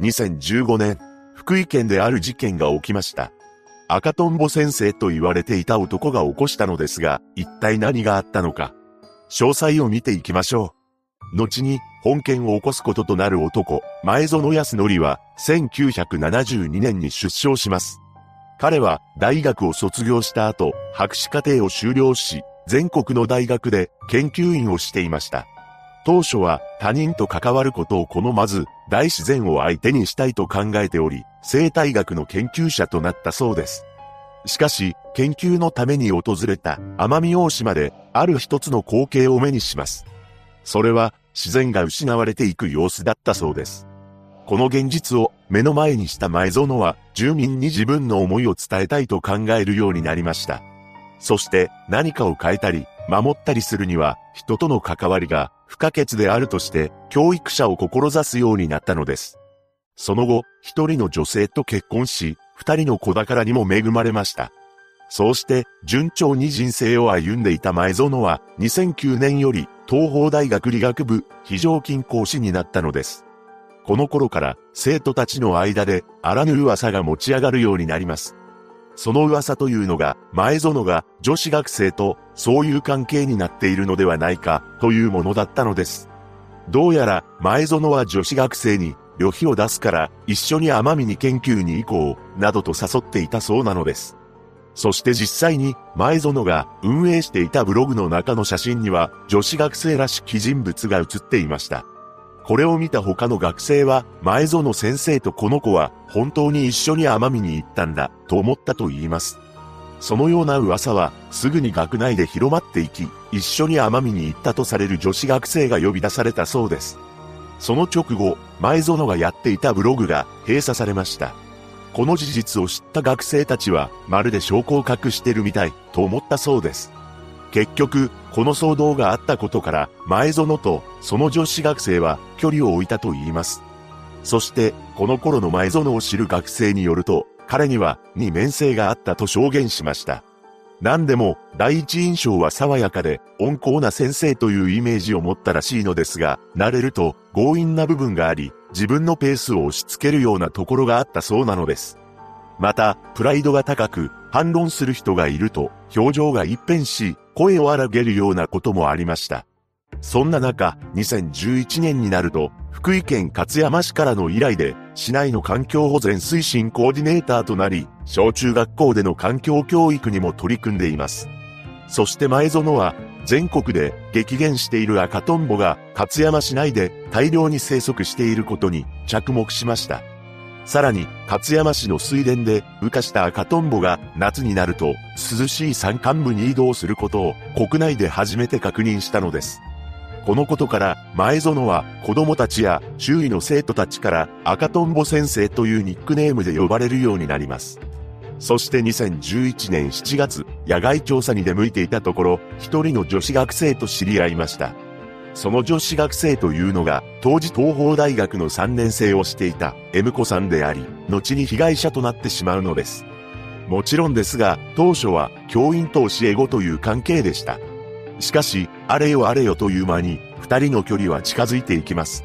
2015年、福井県である事件が起きました。赤とんぼ先生と言われていた男が起こしたのですが、一体何があったのか。詳細を見ていきましょう。後に、本件を起こすこととなる男、前園康則は、1972年に出生します。彼は、大学を卒業した後、博士課程を修了し、全国の大学で研究員をしていました。当初は他人と関わることを好まず、大自然を相手にしたいと考えており、生態学の研究者となったそうです。しかし、研究のために訪れた奄美大島で、ある一つの光景を目にします。それは、自然が失われていく様子だったそうです。この現実を目の前にした前園は、住民に自分の思いを伝えたいと考えるようになりました。そして何かを変えたり、守ったりするには、人との関わりが不可欠であるとして、教育者を志すようになったのです。その後、一人の女性と結婚し、二人の子宝にも恵まれました。そうして、順調に人生を歩んでいた前園は、2009年より、東邦大学理学部、非常勤講師になったのです。この頃から、生徒たちの間で、あらぬ噂が持ち上がるようになります。その噂というのが、前園が女子学生とそういう関係になっているのではないかというものだったのです。どうやら前園は女子学生に旅費を出すから一緒に奄美に研究に行こうなどと誘っていたそうなのです。そして実際に前園が運営していたブログの中の写真には女子学生らしき人物が写っていました。これを見た他の学生は、前園先生とこの子は本当に一緒に奄美に行ったんだと思ったと言います。そのような噂はすぐに学内で広まっていき、一緒に奄美に行ったとされる女子学生が呼び出されたそうです。その直後、前園がやっていたブログが閉鎖されました。この事実を知った学生たちは、まるで証拠を隠してるみたいと思ったそうです。結局、この騒動があったことから、前園とその女子学生は距離を置いたと言います。そして、この頃の前園を知る学生によると、彼には二面性があったと証言しました。何でも、第一印象は爽やかで、温厚な先生というイメージを持ったらしいのですが、慣れると強引な部分があり、自分のペースを押し付けるようなところがあったそうなのです。また、プライドが高く、反論する人がいると、表情が一変し、声を荒げるようなこともありました。そんな中、2011年になると、福井県勝山市からの依頼で、市内の環境保全推進コーディネーターとなり、小中学校での環境教育にも取り組んでいます。そして前園は、全国で激減している赤トンボが勝山市内で大量に生息していることに着目しました。さらに、勝山市の水田で孵化した赤トンボが夏になると涼しい山間部に移動することを国内で初めて確認したのです。このことから前園は子供たちや周囲の生徒たちから赤トンボ先生というニックネームで呼ばれるようになります。そして2011年7月、野外調査に出向いていたところ、一人の女子学生と知り合いました。その女子学生というのが、当時東邦大学の3年生をしていた M 子さんであり、後に被害者となってしまうのです。もちろんですが、当初は教員と教え子という関係でした。しかし、あれよあれよという間に、二人の距離は近づいていきます。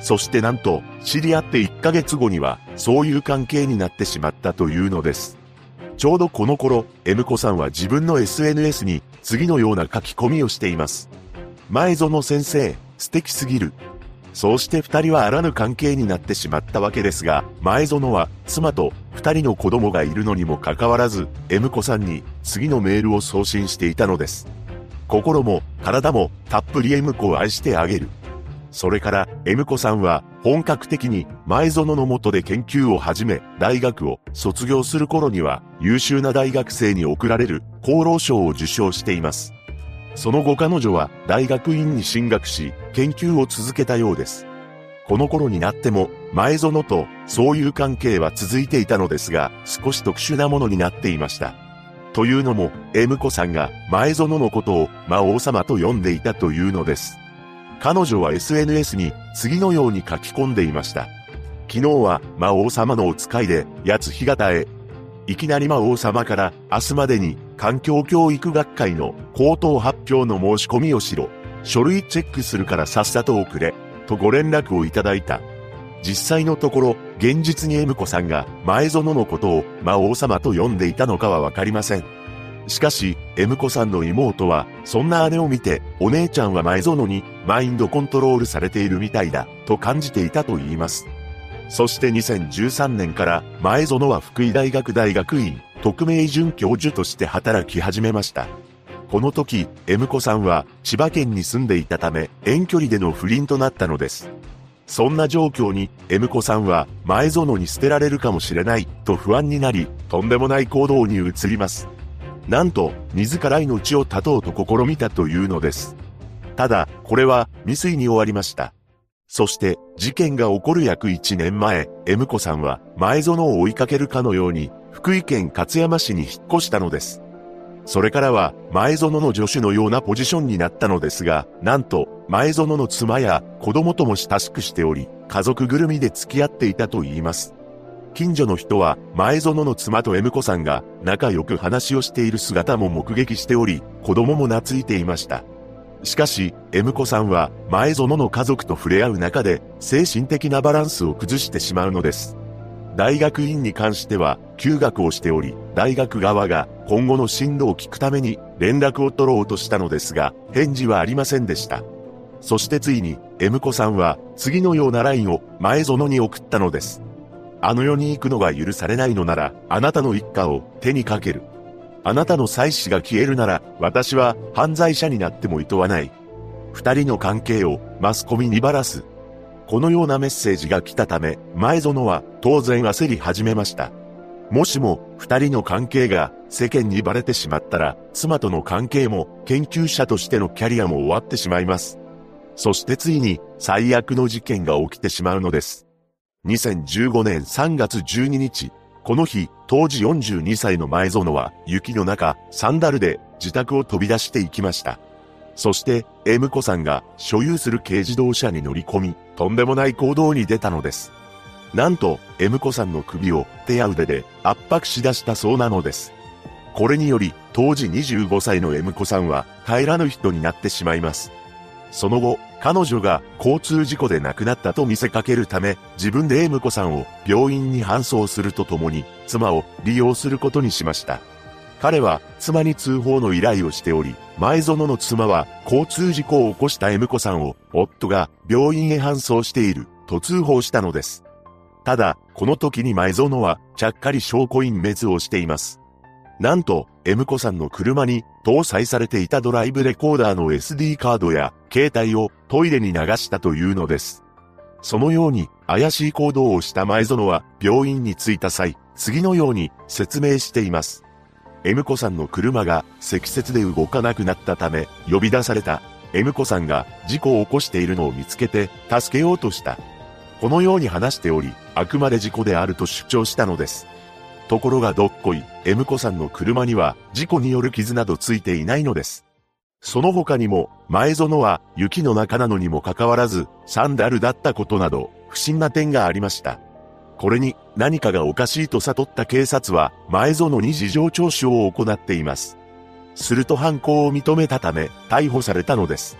そしてなんと、知り合って1ヶ月後には、そういう関係になってしまったというのです。ちょうどこの頃、M 子さんは自分の SNS に次のような書き込みをしています。前園先生、素敵すぎる。そうして二人はあらぬ関係になってしまったわけですが、前園は妻と二人の子供がいるのにもかかわらず、M 子さんに次のメールを送信していたのです。心も体もたっぷり M 子を愛してあげる。それから M 子さんは本格的に前園の下で研究を始め、大学を卒業する頃には優秀な大学生に贈られる厚労省を受賞しています。その後彼女は大学院に進学し、研究を続けたようです。この頃になっても、前園とそういう関係は続いていたのですが、少し特殊なものになっていました。というのも、M 子さんが前園のことを魔王様と呼んでいたというのです。彼女は SNS に次のように書き込んでいました。昨日は魔王様のお使いで、八つ日方へ。いきなり魔王様から明日までに環境教育学会の口頭発表の申し込みをしろ。書類チェックするからさっさと送れ。とご連絡をいただいた。実際のところ、現実に M 子さんが前園のことを魔王様と呼んでいたのかはわかりません。しかし、M 子さんの妹は、そんな姉を見て、お姉ちゃんは前園にマインドコントロールされているみたいだ、と感じていたと言います。そして2013年から前園は福井大学大学院特命准教授として働き始めました。この時、M 子さんは千葉県に住んでいたため遠距離での不倫となったのです。そんな状況に M 子さんは前園に捨てられるかもしれないと不安になり、とんでもない行動に移ります。なんと、自ら命を絶とうと試みたというのです。ただ、これは未遂に終わりました。そして、事件が起こる約1年前、M 子さんは前園を追いかけるかのように、福井県勝山市に引っ越したのです。それからは、前園の助手のようなポジションになったのですが、なんと、前園の妻や子供とも親しくしており、家族ぐるみで付き合っていたと言います。近所の人は、前園の妻と M 子さんが仲良く話をしている姿も目撃しており、子供も懐いていました。しかし、M 子さんは前園の家族と触れ合う中で精神的なバランスを崩してしまうのです。大学院に関しては休学をしており、大学側が今後の進路を聞くために連絡を取ろうとしたのですが、返事はありませんでした。そしてついに、M 子さんは次のような LINE を前園に送ったのです。あの世に行くのが許されないのなら、あなたの一家を手にかける。あなたの妻子が消えるなら、私は犯罪者になっても厭わない。二人の関係をマスコミにばらす。このようなメッセージが来たため、前園は当然焦り始めました。もしも二人の関係が世間にバレてしまったら、妻との関係も研究者としてのキャリアも終わってしまいます。そしてついに最悪の事件が起きてしまうのです。2015年3月12日、この日、当時42歳の前園は雪の中、サンダルで自宅を飛び出していきました。そして、M 子さんが所有する軽自動車に乗り込み、とんでもない行動に出たのです。なんと、M 子さんの首を手や腕で圧迫し出したそうなのです。これにより、当時25歳の M 子さんは帰らぬ人になってしまいます。その後、彼女が交通事故で亡くなったと見せかけるため、自分で M 子さんを病院に搬送するとともに、妻を利用することにしました。彼は妻に通報の依頼をしており、前園の妻は交通事故を起こした M 子さんを夫が病院へ搬送していると通報したのです。ただ、この時に前園はちゃっかり証拠隠滅をしています。なんと、M 子さんの車に搭載されていたドライブレコーダーの SD カードや携帯をトイレに流したというのです。そのように怪しい行動をした前園は病院に着いた際、次のように説明しています。M 子さんの車が積雪で動かなくなったため呼び出された M 子さんが事故を起こしているのを見つけて助けようとした。このように話しており、あくまで事故であると主張したのです。ところがどっこい、M 子さんの車には事故による傷などついていないのです。その他にも、前園は雪の中なのにもかかわらず、サンダルだったことなど、不審な点がありました。これに何かがおかしいと悟った警察は、前園に事情聴取を行っています。すると犯行を認めたため、逮捕されたのです。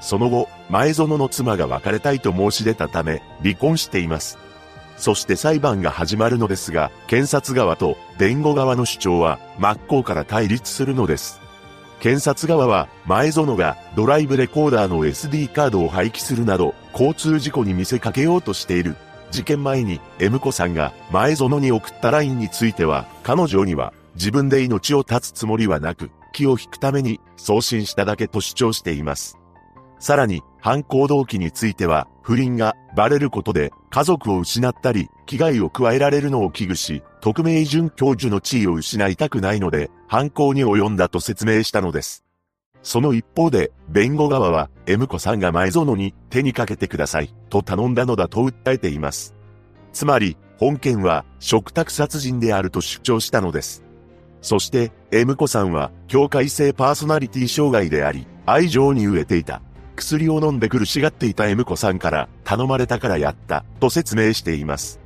その後、前園の妻が別れたいと申し出たため、離婚しています。そして裁判が始まるのですが、検察側と弁護側の主張は真っ向から対立するのです。検察側は前園がドライブレコーダーの SD カードを廃棄するなど交通事故に見せかけようとしている。事件前に M 子さんが前園に送った LINE については彼女には自分で命を絶つつもりはなく気を引くために送信しただけと主張しています。さらに犯行動機については不倫がバレることで家族を失ったり、危害を加えられるのを危惧し、特命准教授の地位を失いたくないので、犯行に及んだと説明したのです。その一方で、弁護側は、M 子さんが前園に手にかけてください、と頼んだのだと訴えています。つまり、本件は、食卓殺人であると主張したのです。そして、M 子さんは、境界性パーソナリティ障害であり、愛情に飢えていた。薬を飲んで苦しがっていた M 子さんから頼まれたからやったと説明しています。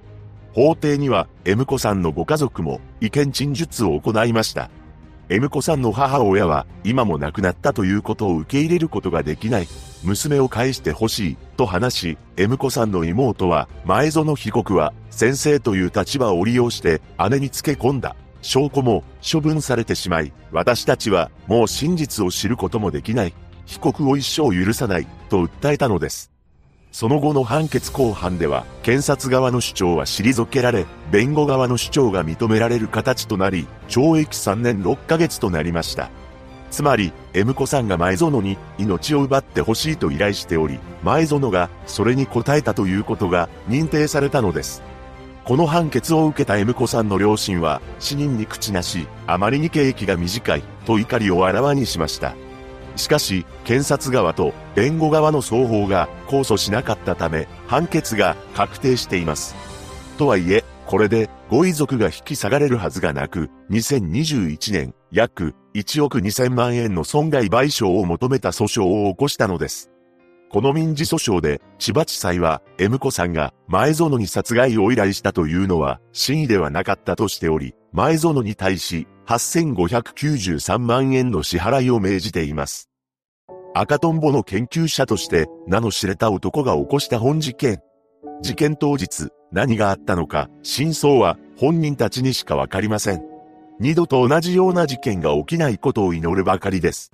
法廷には M 子さんのご家族も意見陳述を行いました。M 子さんの母親は今も亡くなったということを受け入れることができない。娘を返してほしい、と話し、M 子さんの妹は、前園被告は、先生という立場を利用して、姉につけ込んだ。証拠も処分されてしまい、私たちはもう真実を知ることもできない。被告を一生許さない、と訴えたのです。その後の判決公判では、検察側の主張は退けられ、弁護側の主張が認められる形となり、懲役3年6ヶ月となりました。つまり、M 子さんが前園に命を奪ってほしいと依頼しており、前園がそれに応えたということが認定されたのです。この判決を受けた M 子さんの両親は死人に口なし、あまりに刑期が短いと怒りをあらわにしました。しかし、検察側と弁護側の双方が控訴しなかったため、判決が確定しています。とはいえ、これでご遺族が引き下がれるはずがなく、2021年、約1億2000万円の損害賠償を求めた訴訟を起こしたのです。この民事訴訟で、千葉地裁は、M 子さんが前園に殺害を依頼したというのは、真意ではなかったとしており、前園に対し、8593万円の支払いを命じています。赤トンボの研究者として、名の知れた男が起こした本事件。事件当日、何があったのか、真相は本人たちにしかわかりません。二度と同じような事件が起きないことを祈るばかりです。